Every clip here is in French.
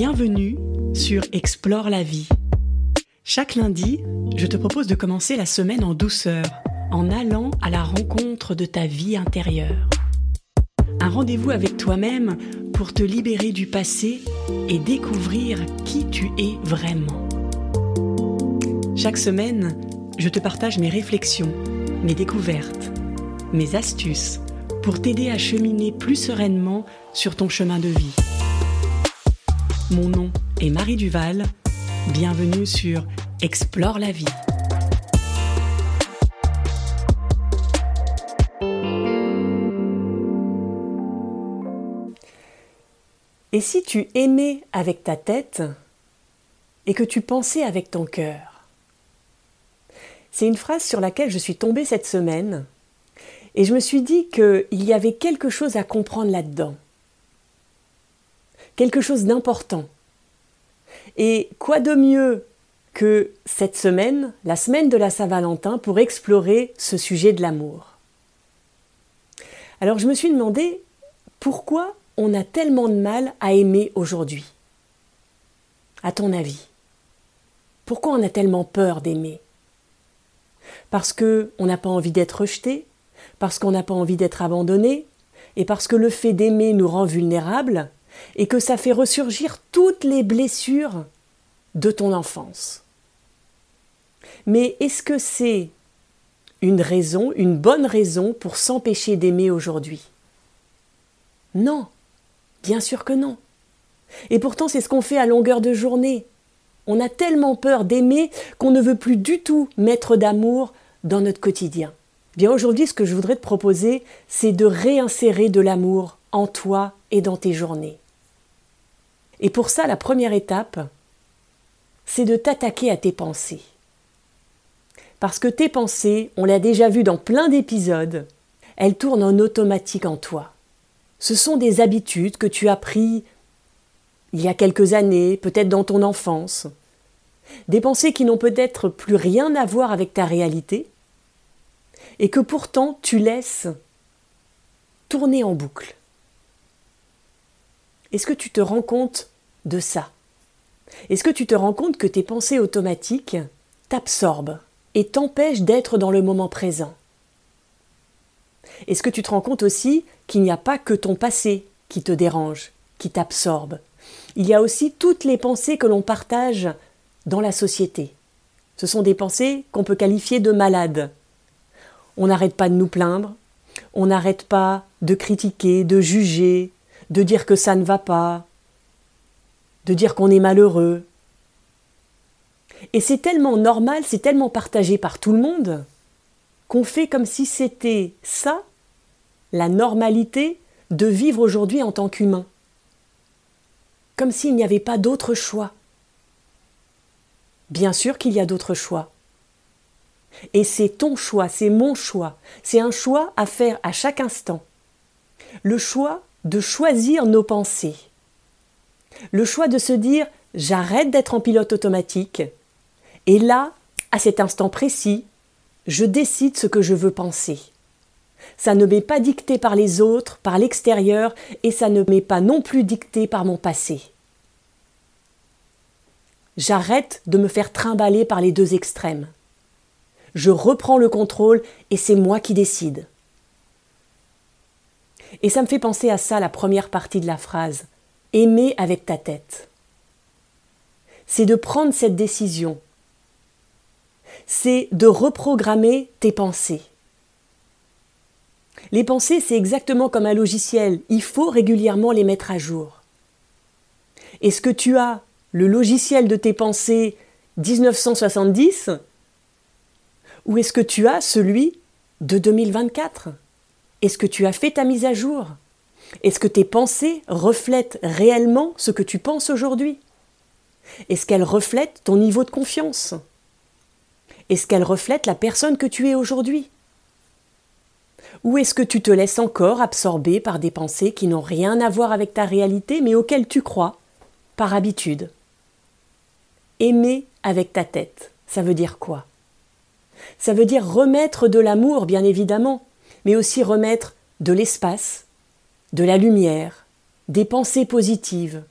Bienvenue sur Explore la vie. Chaque lundi, je te propose de commencer la semaine en douceur, en allant à la rencontre de ta vie intérieure. Un rendez-vous avec toi-même pour te libérer du passé et découvrir qui tu es vraiment. Chaque semaine, je te partage mes réflexions, mes découvertes, mes astuces pour t'aider à cheminer plus sereinement sur ton chemin de vie. Mon nom est Marie Duval. Bienvenue sur Explore la vie. Et si tu aimais avec ta tête et que tu pensais avec ton cœur? C'est une phrase sur laquelle je suis tombée cette semaine et je me suis dit qu'il y avait quelque chose à comprendre là-dedans quelque chose d'important. Et quoi de mieux que cette semaine, la semaine de la Saint-Valentin, pour explorer ce sujet de l'amour? Alors je me suis demandé pourquoi on a tellement de mal à aimer aujourd'hui À ton avis? Pourquoi on a tellement peur d'aimer? Parce que on n'a pas envie d'être rejeté, parce qu'on n'a pas envie d'être abandonné, et parce que le fait d'aimer nous rend vulnérables, et que ça fait ressurgir toutes les blessures de ton enfance. Mais est-ce que c'est une raison, une bonne raison pour s'empêcher d'aimer aujourd'hui? Non, bien sûr que non. Et pourtant c'est ce qu'on fait à longueur de journée. On a tellement peur d'aimer qu'on ne veut plus du tout mettre d'amour dans notre quotidien. Bien aujourd'hui, ce que je voudrais te proposer, c'est de réinsérer de l'amour en toi et dans tes journées. Et pour ça, la première étape, c'est de t'attaquer à tes pensées. Parce que tes pensées, on l'a déjà vu dans plein d'épisodes, elles tournent en automatique en toi. Ce sont des habitudes que tu as prises il y a quelques années, peut-être dans ton enfance. Des pensées qui n'ont peut-être plus rien à voir avec ta réalité, et que pourtant tu laisses tourner en boucle. Est-ce que tu te rends compte de ça? Est-ce que tu te rends compte que tes pensées automatiques t'absorbent et t'empêchent d'être dans le moment présent? Est-ce que tu te rends compte aussi qu'il n'y a pas que ton passé qui te dérange, qui t'absorbe? Il y a aussi toutes les pensées que l'on partage dans la société. Ce sont des pensées qu'on peut qualifier de malades. On n'arrête pas de nous plaindre, on n'arrête pas de critiquer, de juger, de dire que ça ne va pas, de dire qu'on est malheureux. Et c'est tellement normal, c'est tellement partagé par tout le monde, qu'on fait comme si c'était ça, la normalité, de vivre aujourd'hui en tant qu'humain. Comme s'il n'y avait pas d'autre choix. Bien sûr qu'il y a d'autres choix. Et c'est ton choix, c'est mon choix, c'est un choix à faire à chaque instant. Le choix de choisir nos pensées. Le choix de se dire j'arrête d'être en pilote automatique et là, à cet instant précis, je décide ce que je veux penser. Ça ne m'est pas dicté par les autres, par l'extérieur, et ça ne m'est pas non plus dicté par mon passé. J'arrête de me faire trimballer par les deux extrêmes. Je reprends le contrôle et c'est moi qui décide. Et ça me fait penser à ça, la première partie de la phrase. Aimer avec ta tête. C'est de prendre cette décision. C'est de reprogrammer tes pensées. Les pensées, c'est exactement comme un logiciel. Il faut régulièrement les mettre à jour. Est-ce que tu as le logiciel de tes pensées 1970 ou est-ce que tu as celui de 2024 est-ce que tu as fait ta mise à jour? Est-ce que tes pensées reflètent réellement ce que tu penses aujourd'hui? Est-ce qu'elles reflètent ton niveau de confiance? Est-ce qu'elles reflètent la personne que tu es aujourd'hui? Ou est-ce que tu te laisses encore absorber par des pensées qui n'ont rien à voir avec ta réalité mais auxquelles tu crois, par habitude? Aimer avec ta tête, ça veut dire quoi? Ça veut dire remettre de l'amour, bien évidemment, mais aussi remettre de l'espace, de la lumière, des pensées positives.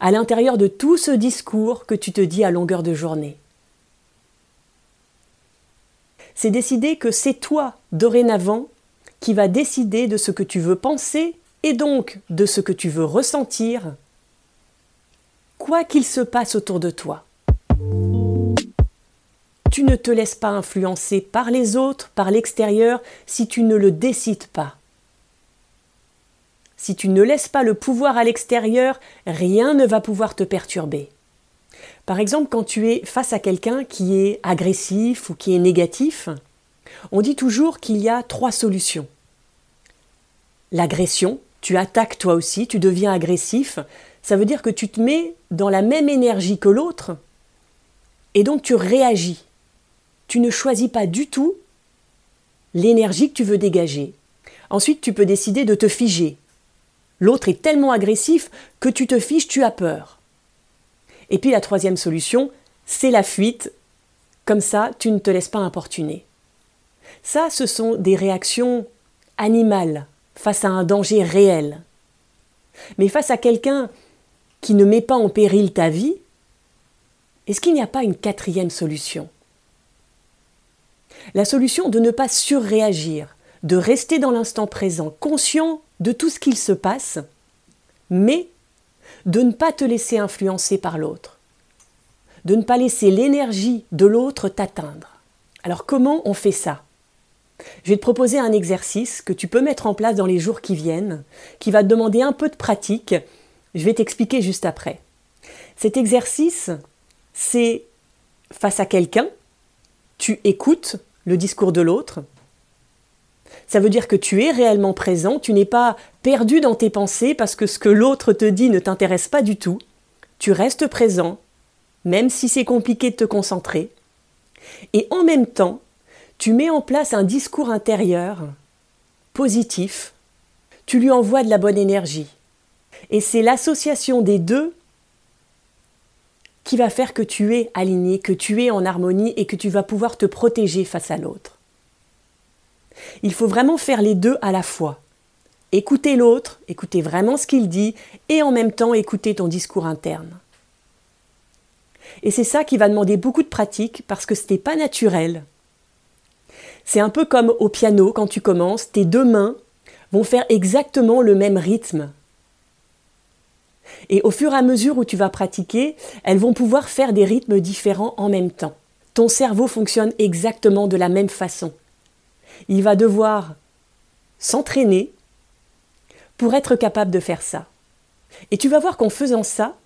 à l'intérieur de tout ce discours que tu te dis à longueur de journée. C'est décider que c'est toi, dorénavant, qui va décider de ce que tu veux penser et donc de ce que tu veux ressentir, quoi qu'il se passe autour de toi. Tu ne te laisses pas influencer par les autres, par l'extérieur, si tu ne le décides pas. Si tu ne laisses pas le pouvoir à l'extérieur, rien ne va pouvoir te perturber. Par exemple, quand tu es face à quelqu'un qui est agressif ou qui est négatif, on dit toujours qu'il y a trois solutions. L'agression, tu attaques toi aussi, tu deviens agressif, ça veut dire que tu te mets dans la même énergie que l'autre, et donc tu réagis. Tu ne choisis pas du tout l'énergie que tu veux dégager. Ensuite, tu peux décider de te figer, L'autre est tellement agressif que tu te fiches, tu as peur. Et puis la troisième solution, c'est la fuite. Comme ça, tu ne te laisses pas importuner. Ça, ce sont des réactions animales face à un danger réel. Mais face à quelqu'un qui ne met pas en péril ta vie, est-ce qu'il n'y a pas une quatrième solution? La solution de ne pas surréagir, de rester dans l'instant présent, conscient de tout ce qu'il se passe, mais de ne pas te laisser influencer par l'autre, de ne pas laisser l'énergie de l'autre t'atteindre. Alors comment on fait ça? Je vais te proposer un exercice que tu peux mettre en place dans les jours qui viennent, qui va te demander un peu de pratique. Je vais t'expliquer juste après. Cet exercice, c'est face à quelqu'un, tu écoutes le discours de l'autre, ça veut dire que tu es réellement présent, tu n'es pas perdu dans tes pensées parce que ce que l'autre te dit ne t'intéresse pas du tout. Tu restes présent, même si c'est compliqué de te concentrer. Et en même temps, tu mets en place un discours intérieur positif, tu lui envoies de la bonne énergie. Et c'est l'association des deux qui va faire que tu es aligné, que tu es en harmonie et que tu vas pouvoir te protéger face à l'autre. Il faut vraiment faire les deux à la fois. Écouter l'autre, écouter vraiment ce qu'il dit, et en même temps écouter ton discours interne. Et c'est ça qui va demander beaucoup de pratique parce que ce n'est pas naturel. C'est un peu comme au piano quand tu commences, tes deux mains vont faire exactement le même rythme. Et au fur et à mesure où tu vas pratiquer, elles vont pouvoir faire des rythmes différents en même temps. Ton cerveau fonctionne exactement de la même façon il va devoir s'entraîner pour être capable de faire ça. Et tu vas voir qu'en faisant ça,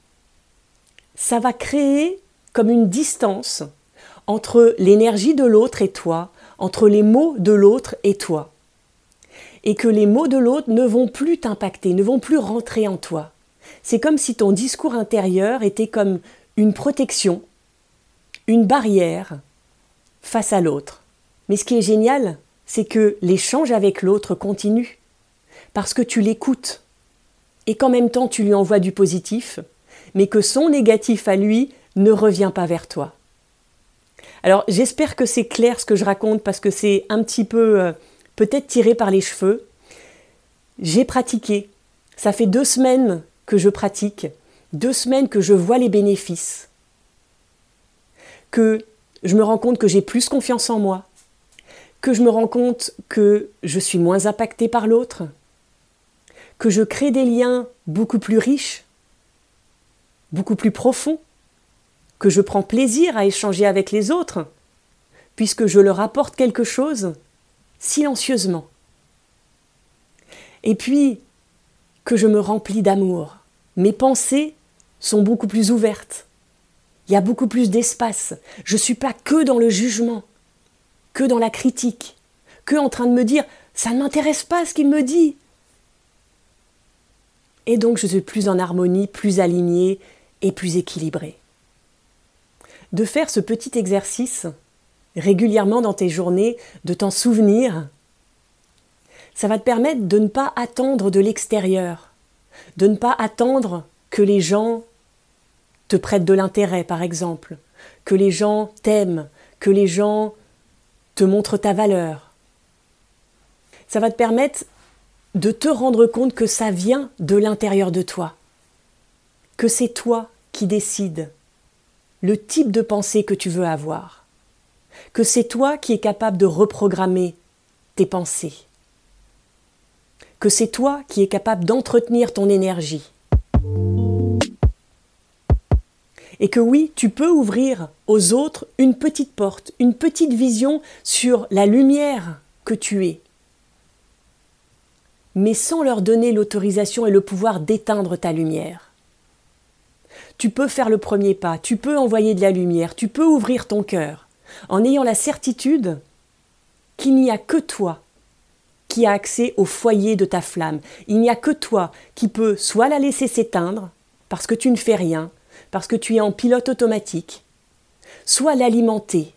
ça va créer comme une distance entre l'énergie de l'autre et toi, entre les mots de l'autre et toi. Et que les mots de l'autre ne vont plus t'impacter, ne vont plus rentrer en toi. C'est comme si ton discours intérieur était comme une protection, une barrière face à l'autre. Mais ce qui est génial, c'est que l'échange avec l'autre continue, parce que tu l'écoutes, et qu'en même temps tu lui envoies du positif, mais que son négatif à lui ne revient pas vers toi. Alors j'espère que c'est clair ce que je raconte, parce que c'est un petit peu euh, peut-être tiré par les cheveux. J'ai pratiqué, ça fait deux semaines que je pratique, deux semaines que je vois les bénéfices, que je me rends compte que j'ai plus confiance en moi, que je me rends compte que je suis moins impactée par l'autre, que je crée des liens beaucoup plus riches, beaucoup plus profonds, que je prends plaisir à échanger avec les autres, puisque je leur apporte quelque chose silencieusement. Et puis, que je me remplis d'amour. Mes pensées sont beaucoup plus ouvertes. Il y a beaucoup plus d'espace. Je ne suis pas que dans le jugement que dans la critique, que en train de me dire ça ne m'intéresse pas ce qu'il me dit. Et donc je suis plus en harmonie, plus alignée et plus équilibrée. De faire ce petit exercice régulièrement dans tes journées, de t'en souvenir, ça va te permettre de ne pas attendre de l'extérieur, de ne pas attendre que les gens te prêtent de l'intérêt, par exemple, que les gens t'aiment, que les gens te montre ta valeur. Ça va te permettre de te rendre compte que ça vient de l'intérieur de toi. que c'est toi qui décides le type de pensée que tu veux avoir, que c'est toi qui es capable de reprogrammer tes pensées, que c'est toi qui es capable d'entretenir ton énergie. Et que oui, tu peux ouvrir aux autres une petite porte, une petite vision sur la lumière que tu es, mais sans leur donner l'autorisation et le pouvoir d'éteindre ta lumière. Tu peux faire le premier pas, tu peux envoyer de la lumière, tu peux ouvrir ton cœur, en ayant la certitude qu'il n'y a que toi qui a accès au foyer de ta flamme. Il n'y a que toi qui peux soit la laisser s'éteindre, parce que tu ne fais rien, parce que tu es en pilote automatique, soit l'alimenter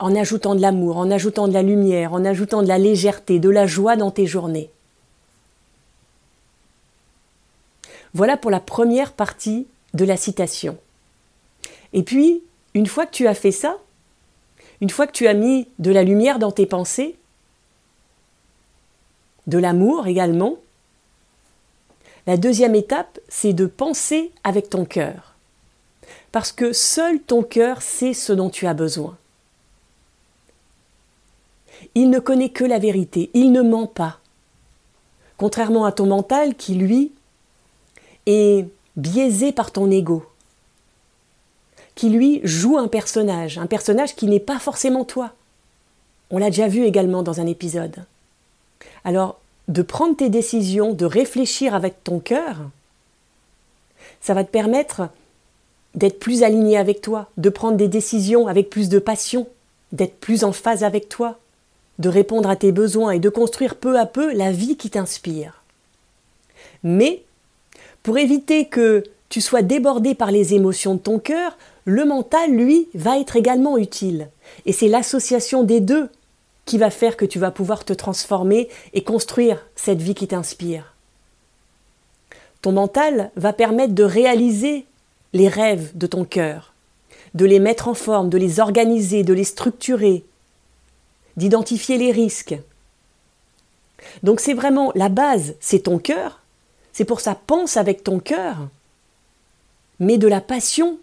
en ajoutant de l'amour, en ajoutant de la lumière, en ajoutant de la légèreté, de la joie dans tes journées. Voilà pour la première partie de la citation. Et puis, une fois que tu as fait ça, une fois que tu as mis de la lumière dans tes pensées, de l'amour également, la deuxième étape, c'est de penser avec ton cœur. Parce que seul ton cœur sait ce dont tu as besoin. Il ne connaît que la vérité, il ne ment pas. Contrairement à ton mental qui, lui, est biaisé par ton ego, qui, lui, joue un personnage, un personnage qui n'est pas forcément toi. On l'a déjà vu également dans un épisode. Alors, de prendre tes décisions, de réfléchir avec ton cœur, ça va te permettre d'être plus aligné avec toi, de prendre des décisions avec plus de passion, d'être plus en phase avec toi, de répondre à tes besoins et de construire peu à peu la vie qui t'inspire. Mais, pour éviter que tu sois débordé par les émotions de ton cœur, le mental, lui, va être également utile. Et c'est l'association des deux qui va faire que tu vas pouvoir te transformer et construire cette vie qui t'inspire. Ton mental va permettre de réaliser les rêves de ton cœur, de les mettre en forme, de les organiser, de les structurer, d'identifier les risques. Donc c'est vraiment la base, c'est ton cœur, c'est pour ça pense avec ton cœur, mais de la passion,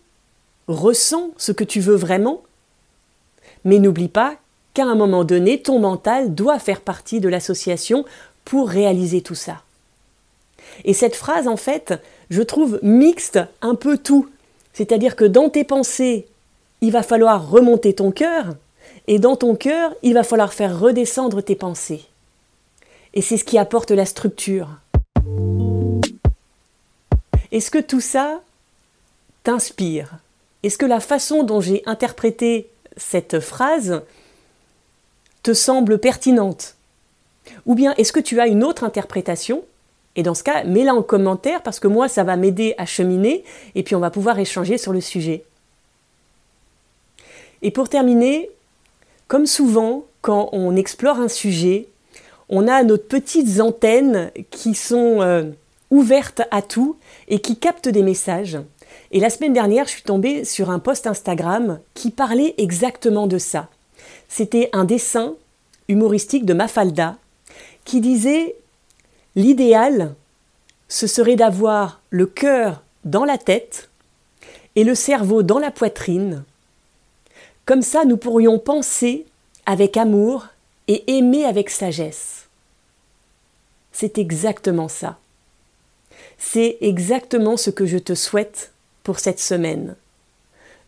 ressens ce que tu veux vraiment, mais n'oublie pas qu'à un moment donné, ton mental doit faire partie de l'association pour réaliser tout ça. Et cette phrase, en fait, je trouve mixte un peu tout. C'est-à-dire que dans tes pensées, il va falloir remonter ton cœur, et dans ton cœur, il va falloir faire redescendre tes pensées. Et c'est ce qui apporte la structure. Est-ce que tout ça t'inspire? Est-ce que la façon dont j'ai interprété cette phrase te semble pertinente Ou bien est-ce que tu as une autre interprétation? Et dans ce cas, mets-la en commentaire parce que moi, ça va m'aider à cheminer et puis on va pouvoir échanger sur le sujet. Et pour terminer, comme souvent, quand on explore un sujet, on a nos petites antennes qui sont euh, ouvertes à tout et qui captent des messages. Et la semaine dernière, je suis tombée sur un post Instagram qui parlait exactement de ça. C'était un dessin humoristique de Mafalda qui disait L'idéal, ce serait d'avoir le cœur dans la tête et le cerveau dans la poitrine. Comme ça, nous pourrions penser avec amour et aimer avec sagesse. C'est exactement ça. C'est exactement ce que je te souhaite pour cette semaine.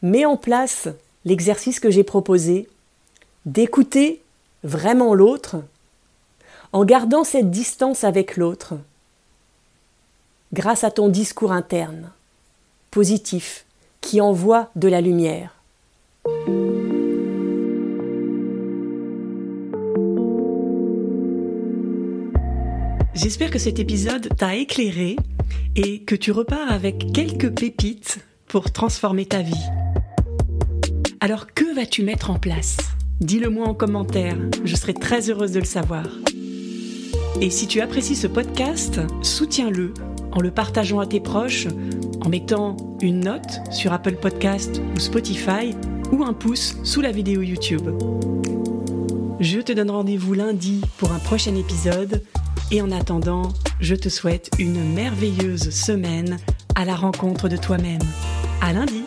Mets en place l'exercice que j'ai proposé d'écouter vraiment l'autre en gardant cette distance avec l'autre grâce à ton discours interne, positif, qui envoie de la lumière. J'espère que cet épisode t'a éclairé et que tu repars avec quelques pépites pour transformer ta vie. Alors que vas-tu mettre en place? Dis-le moi en commentaire, je serai très heureuse de le savoir. Et si tu apprécies ce podcast, soutiens-le en le partageant à tes proches, en mettant une note sur Apple Podcast ou Spotify ou un pouce sous la vidéo YouTube. Je te donne rendez-vous lundi pour un prochain épisode et en attendant, je te souhaite une merveilleuse semaine à la rencontre de toi-même. À lundi!